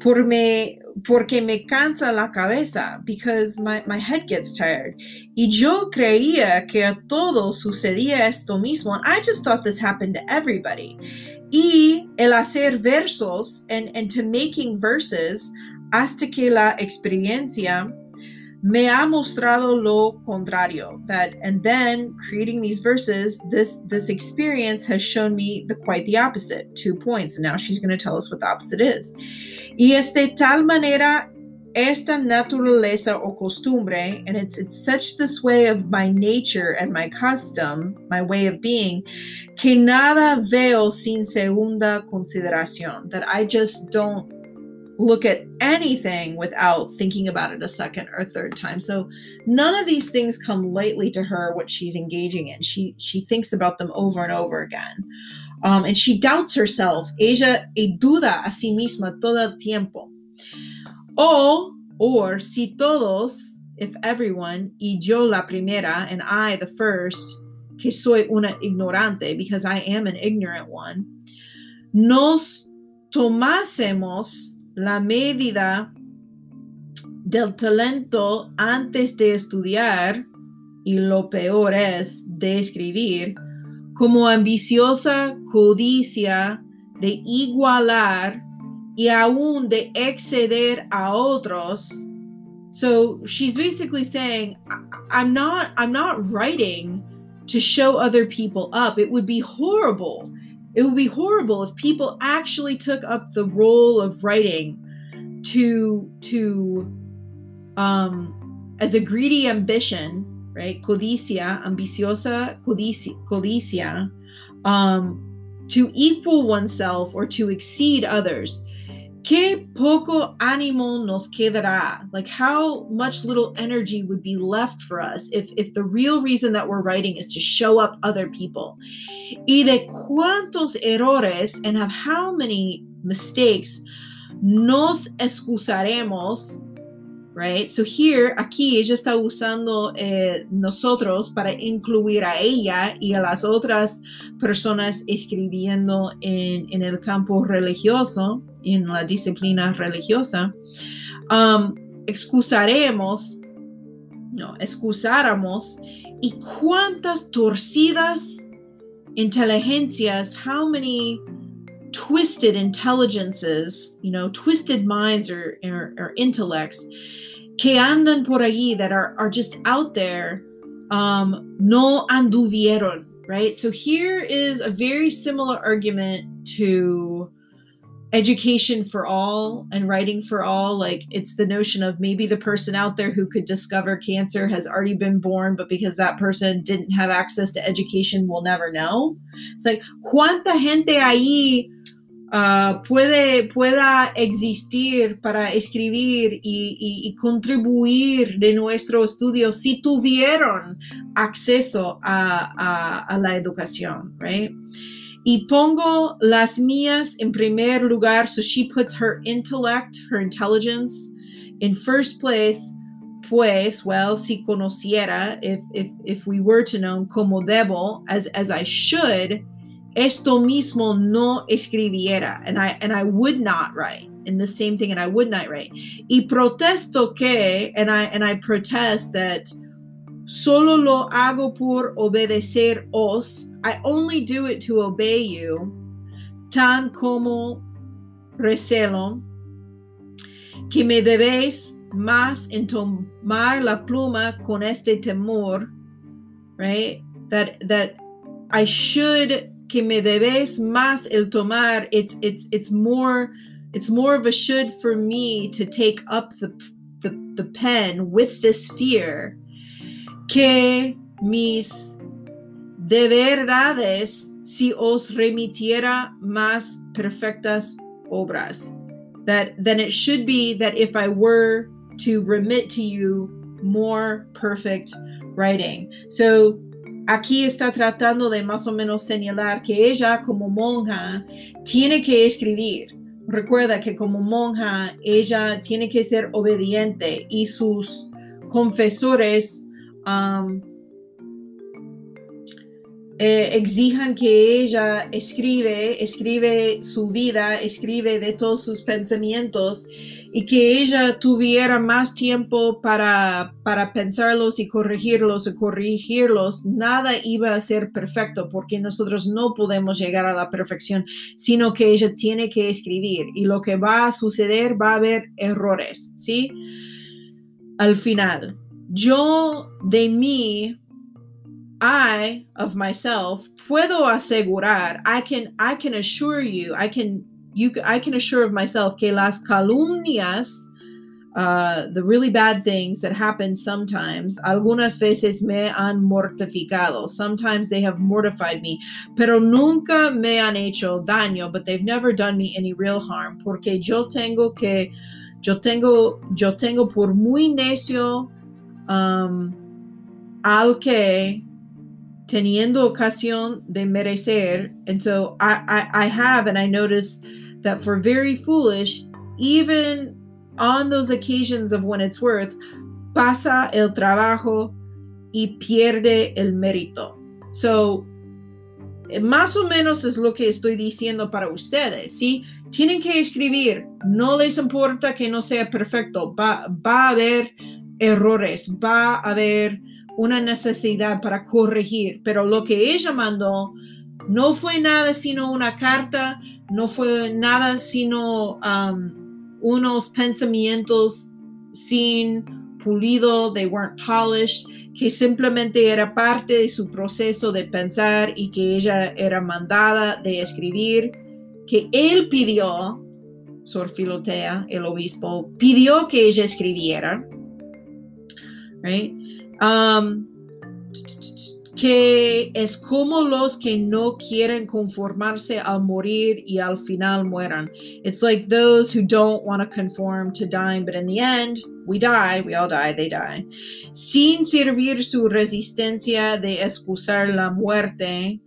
Speaker 1: por me porque me cansa la cabeza because my, my head gets tired. Y yo creía que a todos sucedía esto mismo. And I just thought this happened to everybody. Y el hacer versos and, and to making verses hasta que la experiencia me ha mostrado lo contrario that and then creating these verses this this experience has shown me the quite the opposite two points. And now she's going to tell us what the opposite is. Y es de tal manera esta naturaleza o costumbre and it's it's such this way of my nature and my custom my way of being que nada veo sin segunda consideración that i just don't look at anything without thinking about it a second or third time. So none of these things come lightly to her what she's engaging in. She she thinks about them over and over again. Um, and she doubts herself. Ella e duda a sí misma todo el tiempo. O or si todos, if everyone, y yo la primera, and I the first, que soy una ignorante, because I am an ignorant one, nos tomásemos la medida del talento antes de estudiar, y lo peor es de escribir, como ambiciosa codicia de igualar y aún de exceder a otros. So she's basically saying, I'm not, I'm not writing to show other people up. It would be horrible it would be horrible if people actually took up the role of writing to to um as a greedy ambition, right? Codicia, ambiciosa codicia, codicia um to equal oneself or to exceed others. Que poco ánimo nos quedará? Like how much little energy would be left for us if if the real reason that we're writing is to show up other people. Y de cuántos errores and of how many mistakes nos excusaremos right? So here, aquí ella está usando eh, nosotros para incluir a ella y a las otras personas escribiendo en, en el campo religioso, en la disciplina religiosa. Um, excusaremos, no, excusáramos y cuántas torcidas inteligencias, how many twisted intelligences, you know, twisted minds or, or, or intellects que andan por allí that are, are just out there um, no anduvieron, right? So here is a very similar argument to education for all and writing for all like it's the notion of maybe the person out there who could discover cancer has already been born but because that person didn't have access to education will never know it's like cuánta gente ahí uh, puede pueda existir para escribir y, contribuir de nuestro estudio si tuvieron acceso a la educación right Y pongo las mías en primer lugar, so she puts her intellect, her intelligence, in first place, pues, well, si conociera, if, if, if we were to know, como debo, as, as I should, esto mismo no escribiera, and I, and I would not write. in the same thing, and I would not write. Y protesto que, and I, and I protest that Solo lo hago por obedecer os. I only do it to obey you. Tan como recelo que me debéis más en tomar la pluma con este temor, right? That that I should que me debes más el tomar. It's it's it's more it's more of a should for me to take up the the, the pen with this fear que mis de verdades si os remitiera más perfectas obras. That then it should be that if I were to remit to you more perfect writing. So aquí está tratando de más o menos señalar que ella como monja tiene que escribir. Recuerda que como monja ella tiene que ser obediente y sus confesores eh, exijan que ella escribe, escribe su vida, escribe de todos sus pensamientos y que ella tuviera más tiempo para, para pensarlos y corregirlos y corregirlos, nada iba a ser perfecto porque nosotros no podemos llegar a la perfección, sino que ella tiene que escribir y lo que va a suceder va a haber errores, ¿sí? Al final. yo de mí, I of myself, puedo asegurar, I can, I can assure you, I can, you, I can assure of myself que las calumnias, uh, the really bad things that happen sometimes, algunas veces me han mortificado. Sometimes they have mortified me, pero nunca me han hecho daño, but they've never done me any real harm, porque yo tengo que, yo tengo, yo tengo por muy necio um, al que teniendo ocasión de merecer. And so I, I, I have, and I notice that for very foolish, even on those occasions of when it's worth, pasa el trabajo y pierde el mérito. So, más o menos es lo que estoy diciendo para ustedes, ¿sí? Tienen que escribir, no les importa que no sea perfecto, va, va a haber errores, va a haber una necesidad para corregir, pero lo que ella mandó no fue nada sino una carta, no fue nada sino um, unos pensamientos sin pulido, they weren't polished, que simplemente era parte de su proceso de pensar y que ella era mandada de escribir, que él pidió, Sor Filotea, el obispo, pidió que ella escribiera, right? Um, que es como los que no quieren conformarse al morir y al final mueran. It's like those who don't want to conform to dying, but in the end, we die, we all die, they die. Sin servir su resistencia de excusar la muerte,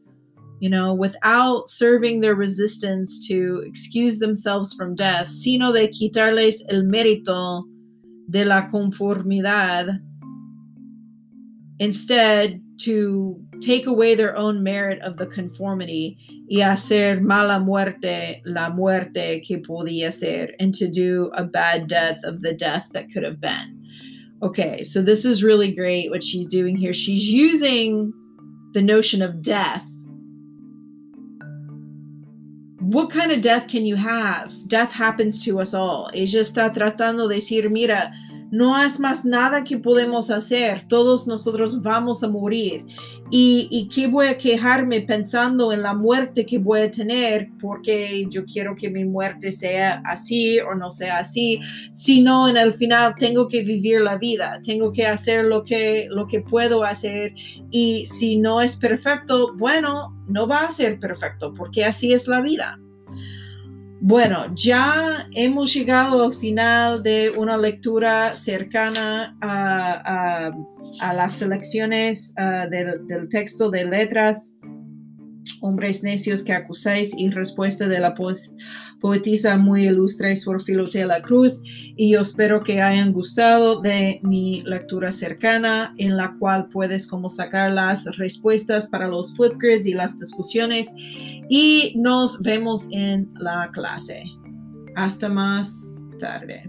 Speaker 1: you know, without serving their resistance to excuse themselves from death, sino de quitarles el mérito de la conformidad instead to take away their own merit of the conformity y hacer mala muerte la muerte que podía ser and to do a bad death of the death that could have been. Okay, so this is really great what she's doing here. She's using the notion of death. What kind of death can you have? Death happens to us all. Ella está tratando de decir, mira, No es más nada que podemos hacer. Todos nosotros vamos a morir. ¿Y, qué voy a quejarme pensando en la muerte que voy a tener porque yo quiero que mi muerte sea así o no sea así? Sino en el final tengo que vivir la vida, tengo que hacer lo que, lo que puedo hacer y si no es perfecto, bueno, no va a ser perfecto porque así es la vida. Bueno, ya hemos llegado al final de una lectura cercana a, las selecciones ah, del, texto de letras, hombres necios que acusáis y respuesta de la poetisa muy ilustre Sor Filotela Cruz y yo espero que hayan gustado de mi lectura cercana en la cual puedes como sacar las respuestas para los flipgrids y las discusiones y nos vemos en la clase. Hasta más tarde.